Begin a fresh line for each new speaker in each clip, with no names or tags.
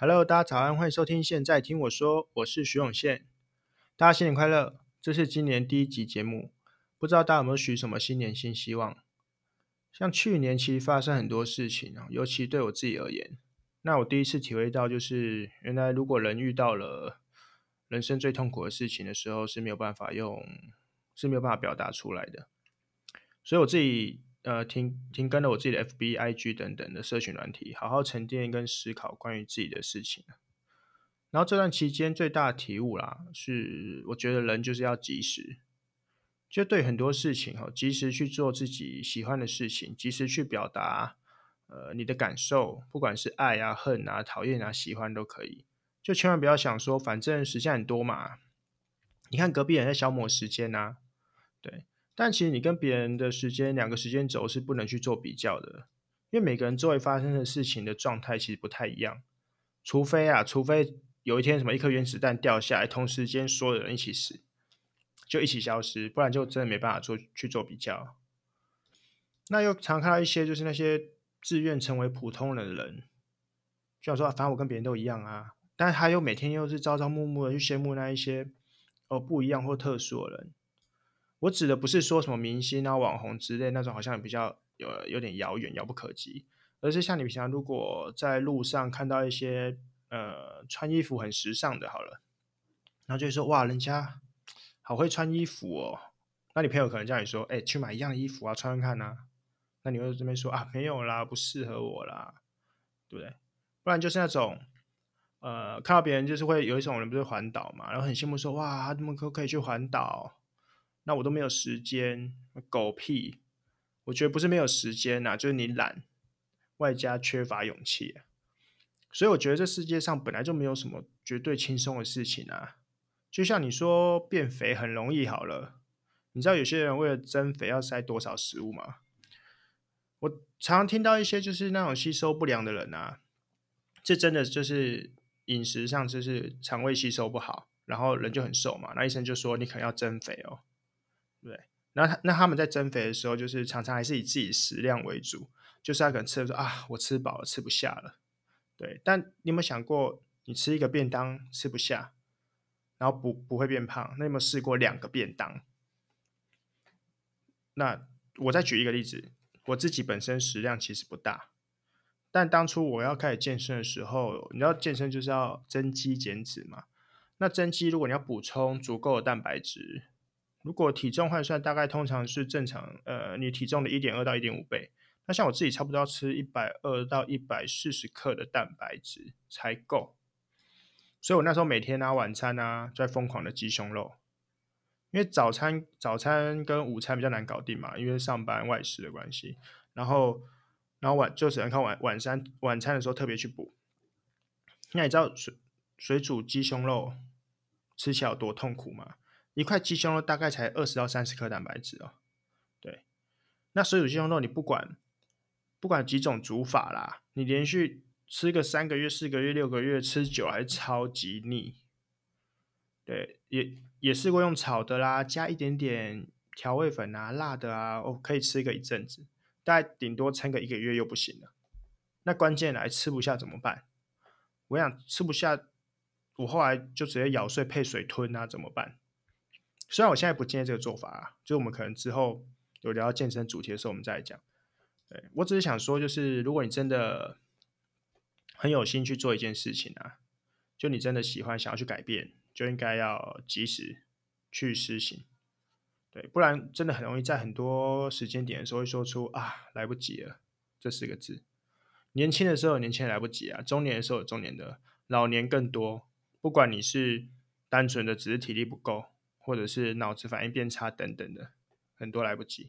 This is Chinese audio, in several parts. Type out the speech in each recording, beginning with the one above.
Hello，大家早安，欢迎收听。现在听我说，我是徐永宪。大家新年快乐！这是今年第一集节目，不知道大家有没有许什么新年新希望？像去年其实发生很多事情啊，尤其对我自己而言，那我第一次体会到，就是原来如果人遇到了人生最痛苦的事情的时候，是没有办法用，是没有办法表达出来的。所以我自己。呃，停停更了我自己的 FB、IG 等等的社群软体，好好沉淀跟思考关于自己的事情。然后这段期间最大的体悟啦，是我觉得人就是要及时，就对很多事情哈，及时去做自己喜欢的事情，及时去表达呃你的感受，不管是爱啊、恨啊、讨厌啊、喜欢都可以，就千万不要想说反正时间很多嘛，你看隔壁人在消磨时间呐，对。但其实你跟别人的时间，两个时间轴是不能去做比较的，因为每个人周围发生的事情的状态其实不太一样。除非啊，除非有一天什么一颗原子弹掉下来，同时间所有人一起死，就一起消失，不然就真的没办法做去做比较。那又常看到一些就是那些自愿成为普通人的人，就想说反正我跟别人都一样啊，但他又每天又是朝朝暮暮的去羡慕那一些哦不一样或特殊的人。我指的不是说什么明星啊、网红之类那种，好像比较有有点遥远、遥不可及，而是像你平常如果在路上看到一些呃穿衣服很时尚的，好了，然后就会说哇，人家好会穿衣服哦。那你朋友可能叫你说，哎，去买一样衣服啊，穿穿看呐。那你会这边说啊，没有啦，不适合我啦，对不对？不然就是那种呃，看到别人就是会有一种人不是环岛嘛，然后很羡慕说哇，他们可可以去环岛。那我都没有时间，狗屁！我觉得不是没有时间呐，就是你懒，外加缺乏勇气。所以我觉得这世界上本来就没有什么绝对轻松的事情啊。就像你说变肥很容易好了，你知道有些人为了增肥要塞多少食物吗？我常常听到一些就是那种吸收不良的人啊，这真的就是饮食上就是肠胃吸收不好，然后人就很瘦嘛，那医生就说你可能要增肥哦。对，那他那他们在增肥的时候，就是常常还是以自己食量为主，就是他可能吃的说啊，我吃饱了，吃不下了。对，但你有没有想过，你吃一个便当吃不下，然后不不会变胖？那有没有试过两个便当？那我再举一个例子，我自己本身食量其实不大，但当初我要开始健身的时候，你知道健身就是要增肌减脂嘛？那增肌如果你要补充足够的蛋白质。如果体重换算，大概通常是正常，呃，你体重的一点二到一点五倍。那像我自己差不多要吃一百二到一百四十克的蛋白质才够。所以我那时候每天啊，晚餐啊，在疯狂的鸡胸肉，因为早餐早餐跟午餐比较难搞定嘛，因为上班外食的关系。然后，然后晚就只能靠晚晚餐晚餐的时候特别去补。那你知道水水煮鸡胸肉吃起来有多痛苦吗？一块鸡胸肉大概才二十到三十克蛋白质哦，对，那水煮鸡胸肉你不管不管几种煮法啦，你连续吃个三个月、四个月、六个月，吃久还是超级腻。对，也也试过用炒的啦，加一点点调味粉啊、辣的啊，哦，可以吃个一阵子，大概顶多撑个一个月又不行了。那关键来吃不下怎么办？我想吃不下，我后来就直接咬碎配水吞啊，怎么办？虽然我现在不建议这个做法啊，就我们可能之后有聊到健身主题的时候，我们再讲。对，我只是想说，就是如果你真的很有心去做一件事情啊，就你真的喜欢想要去改变，就应该要及时去实行。对，不然真的很容易在很多时间点的时候会说出啊，来不及了这四个字。年轻的时候有年轻人来不及啊，中年的时候有中年的，老年更多。不管你是单纯的只是体力不够。或者是脑子反应变差等等的，很多来不及。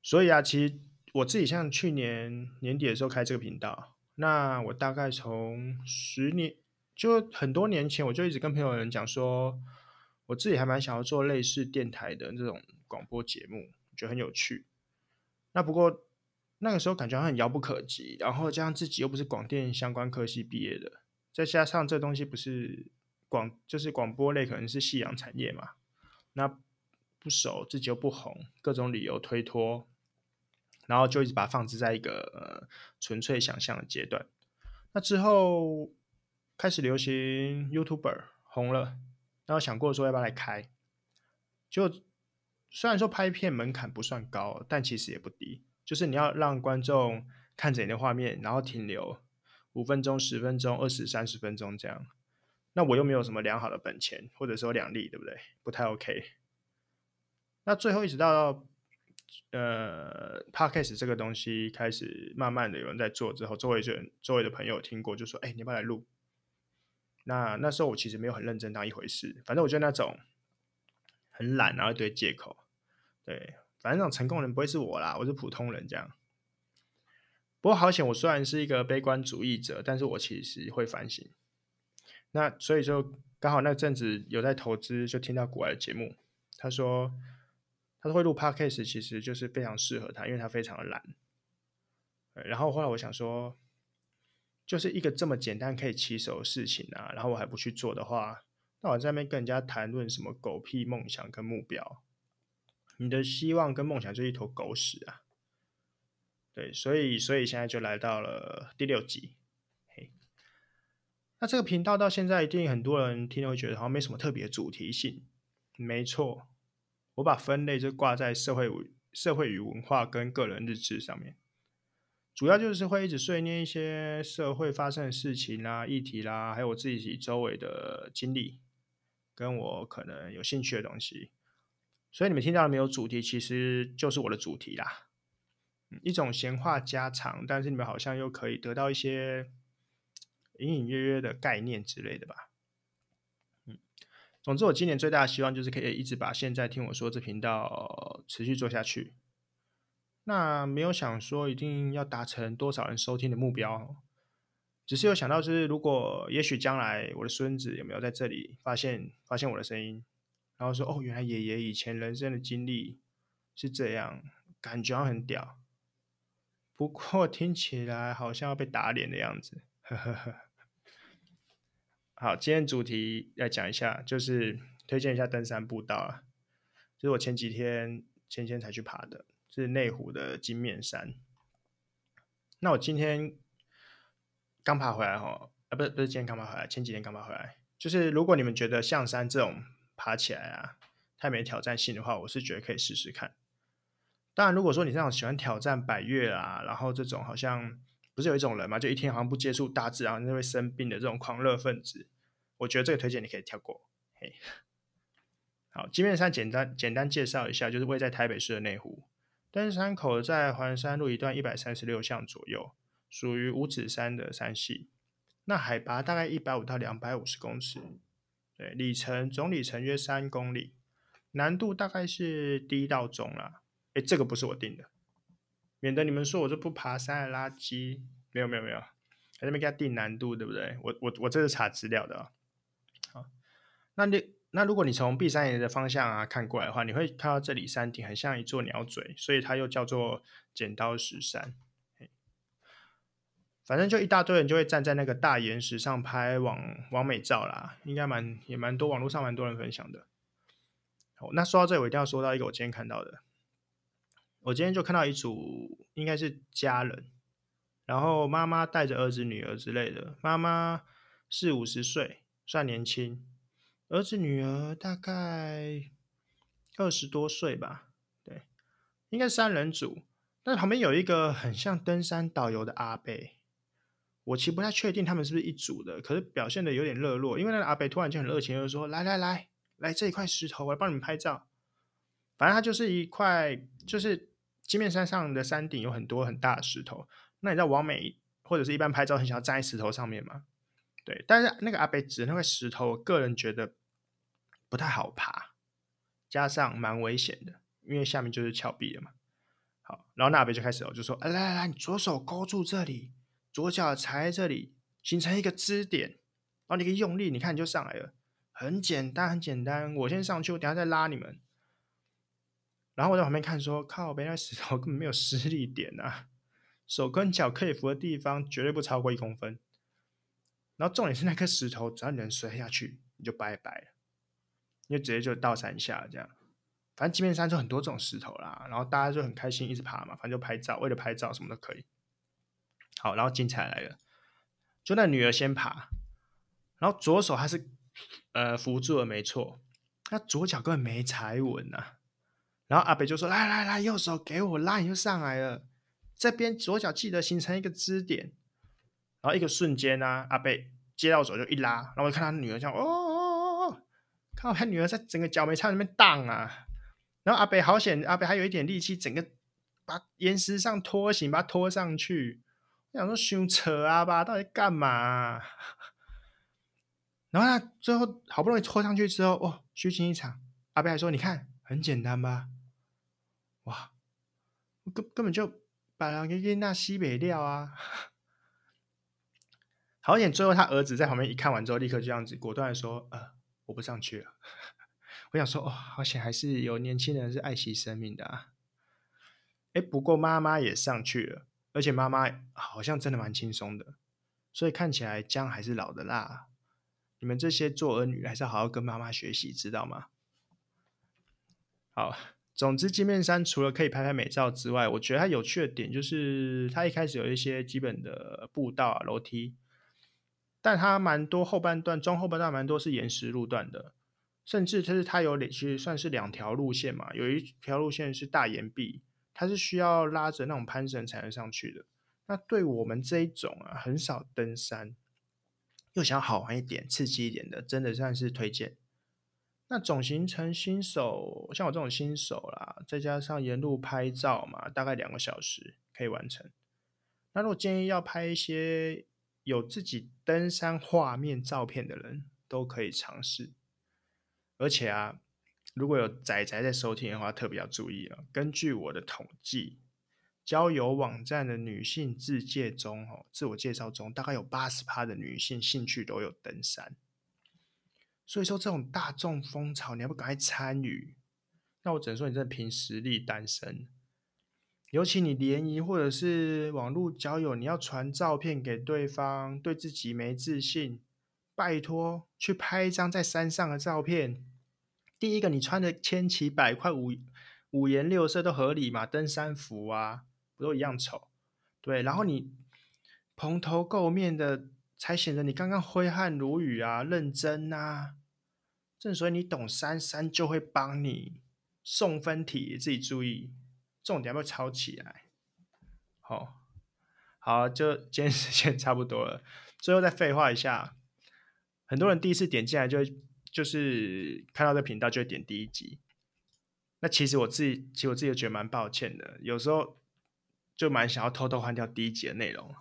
所以啊，其实我自己像去年年底的时候开这个频道，那我大概从十年，就很多年前，我就一直跟朋友人讲说，我自己还蛮想要做类似电台的这种广播节目，觉得很有趣。那不过那个时候感觉很遥不可及，然后加上自己又不是广电相关科系毕业的，再加上这东西不是。广就是广播类，可能是夕阳产业嘛，那不熟，自己又不红，各种理由推脱，然后就一直把它放置在一个呃纯粹想象的阶段。那之后开始流行 YouTuber 红了，然后想过说要不要来开，就虽然说拍片门槛不算高，但其实也不低，就是你要让观众看着你的画面，然后停留五分钟、十分钟、二十、三十分钟这样。那我又没有什么良好的本钱，或者说两利，对不对？不太 OK。那最后一直到。呃，Podcast 这个东西开始慢慢的有人在做之后，周围人、周围的朋友听过，就说：“哎、你要不要来录？”那那时候我其实没有很认真当一回事，反正我觉得那种很懒，然后一堆借口。对，反正那种成功人不会是我啦，我是普通人这样。不过好险，我虽然是一个悲观主义者，但是我其实会反省。那所以就刚好那阵子有在投资，就听到国外的节目，他说。他说会录 podcast，其实就是非常适合他，因为他非常的懒。然后后来我想说，就是一个这么简单可以起手的事情啊，然后我还不去做的话，那我在那边跟人家谈论什么狗屁梦想跟目标，你的希望跟梦想就一坨狗屎啊！对，所以所以现在就来到了第六集。那这个频道到现在一定很多人听了会觉得好像没什么特别主题性，没错。我把分类就挂在社会、社会与文化跟个人日志上面，主要就是会一直碎念一些社会发生的事情啦、议题啦，还有我自己周围的经历，跟我可能有兴趣的东西。所以你们听到了没有？主题其实就是我的主题啦，一种闲话家常，但是你们好像又可以得到一些隐隐约约的概念之类的吧。嗯总之，我今年最大的希望就是可以一直把现在听我说这频道持续做下去。那没有想说一定要达成多少人收听的目标，只是有想到就是如果也许将来我的孙子有没有在这里发现发现我的声音，然后说哦，原来爷爷以前人生的经历是这样，感觉很屌。不过听起来好像要被打脸的样子，呵呵呵。好，今天主题来讲一下，就是推荐一下登山步道啊。就是我前几天前天才去爬的，是内湖的金面山。那我今天刚爬回来哈，啊，不是不是今天刚爬回来，前几天刚爬回来。就是如果你们觉得象山这种爬起来啊太没挑战性的话，我是觉得可以试试看。当然，如果说你这样喜欢挑战百岳啊，然后这种好像。不是有一种人嘛，就一天好像不接触大自然就会生病的这种狂热分子，我觉得这个推荐你可以跳过。嘿，好，金面山简单简单介绍一下，就是位在台北市的内湖，登山口在环山路一段一百三十六巷左右，属于五指山的山系。那海拔大概一百五到两百五十公尺，对，里程总里程约三公里，难度大概是低到中啦。诶，这个不是我定的。免得你们说我这不爬山的垃圾，没有没有没有，还在那边给他定难度，对不对？我我我这是查资料的啊。好，那你那如果你从碧山岩的方向啊看过来的话，你会看到这里山顶很像一座鸟嘴，所以它又叫做剪刀石山。反正就一大堆人就会站在那个大岩石上拍网网美照啦，应该蛮也蛮多，网络上蛮多人分享的。好，那说到这，我一定要说到一个我今天看到的。我今天就看到一组，应该是家人，然后妈妈带着儿子、女儿之类的。妈妈四五十岁，算年轻；儿子、女儿大概二十多岁吧。对，应该三人组。但是旁边有一个很像登山导游的阿伯，我其实不太确定他们是不是一组的，可是表现的有点热络，因为那个阿伯突然间很热情，就说：“来来来，来这一块石头，我来帮你们拍照。”反正它就是一块，就是。金面山上的山顶有很多很大的石头，那你知道王美或者是一般拍照很想要站在石头上面吗？对，但是那个阿北指的那块石头，我个人觉得不太好爬，加上蛮危险的，因为下面就是峭壁了嘛。好，然后那阿北就开始了，就说：“来来来，你左手勾住这里，左脚踩在这里，形成一个支点，然后你可以用力，你看你就上来了，很简单，很简单。我先上去，我等下再拉你们。”然后我在旁边看，说：“靠，别那石头根本没有施力点啊，手跟脚可以扶的地方绝对不超过一公分。然后重点是那颗石头，只要你能摔下去，你就拜拜了，你就直接就到山下这样。反正金面山就很多这种石头啦，然后大家就很开心，一直爬嘛，反正就拍照，为了拍照什么都可以。好，然后精彩来了，就那女儿先爬，然后左手她是呃扶住了没错，她左脚根本没踩稳呐、啊。然后阿北就说：“来来来，右手给我拉，你就上来了。这边左脚记得形成一个支点。”然后一个瞬间呢、阿北接到手就一拉，然后我就看他女儿这样，哦哦哦哦，看到他女儿在整个脚没差那边荡啊。然后阿北好险，阿北还有一点力气，整个把岩石上拖行，把他拖上去。我想说凶扯啊吧，到底干嘛、然后他最后好不容易拖上去之后，哦，虚惊一场。阿北还说：“你看，很简单吧？根根本就把人给那西北料啊！”好险，最后他儿子在旁边一看完之后，立刻就这样子果断的说：“呃，我不上去了。”我想说，哦，好险，还是有年轻人是爱惜生命的啊！哎，不过妈妈也上去了，而且妈妈好像真的蛮轻松的，所以看起来姜还是老的辣。你们这些做儿女还是要好好跟妈妈学习，知道吗？好，总之金面山除了可以拍拍美照之外，我觉得它有趣的点就是它一开始有一些基本的步道啊、楼梯。但它蛮多后半段、中后半段蛮多是岩石路段的，甚至它是它有其实算是两条路线嘛，有一条路线是大岩壁，它是需要拉着那种攀绳才能上去的。那对我们这一种啊，很少登山，又想好玩一点、刺激一点的，真的算是推荐。那总行程新手，像我这种新手啦，再加上沿路拍照嘛，大概两个小时可以完成。那如果建议要拍一些。有自己登山画面照片的人都可以尝试，而且啊，如果有仔仔在收听的话，特别要注意啊。根据我的统计，交友网站的女性自介中，哦，自我介绍中，大概有八十趴的女性兴趣都有登山。所以说，这种大众风潮，你要不赶快参与？那我只能说，你真的凭实力单身。尤其你联谊或者是网络交友，你要传照片给对方，对自己没自信，拜托去拍一张在山上的照片。第一个，你穿的千奇百怪、五五颜六色都合理嘛？登山服啊，不都一样丑？对，然后你蓬头垢面的，才显得你刚刚挥汗如雨啊，认真啊。正所谓你懂三三就会帮你送分题，自己注意。重点要不抄起来？好，好，就今天时间差不多了。最后再废话一下，很多人第一次点进来就就是看到这频道就会点第一集。那其实我自己，其实我自己也觉得蛮抱歉的，有时候就蛮想要偷偷换掉第一集的内容，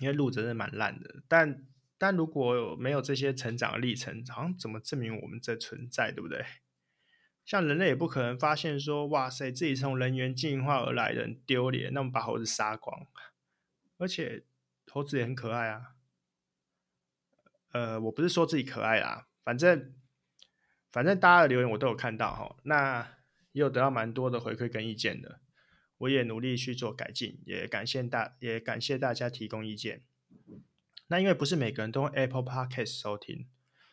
因为录真的蛮烂的。但但如果没有这些成长的历程，好像怎么证明我们这存在，对不对？像人类也不可能发现说，哇塞，自己从人猿进化而来的很丢脸，那我们把猴子杀光。而且猴子也很可爱啊。呃，我不是说自己可爱啦，反正反正大家的留言我都有看到哈，那也有得到蛮多的回馈跟意见的，我也努力去做改进，也感谢大也感谢大家提供意见。那因为不是每个人都用 Apple Podcast 收听，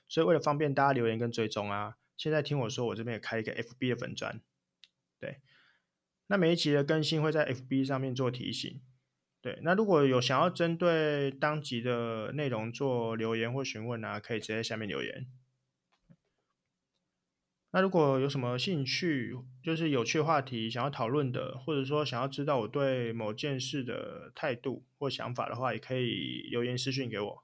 所以为了方便大家留言跟追踪啊。现在听我说，我这边也开一个 FB 的粉专，对，那每一集的更新会在 FB 上面做提醒，对，那如果有想要针对当集的内容做留言或询问啊，可以直接下面留言。那如果有什么兴趣，就是有趣的话题想要讨论的，或者说想要知道我对某件事的态度或想法的话，也可以留言私讯给我。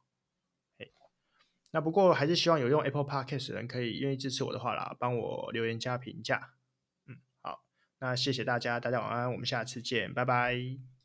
那不过还是希望有用 Apple Podcast 的人可以愿意支持我的话啦，帮我留言加评价。嗯，好，那谢谢大家，大家晚安，我们下次见，拜拜。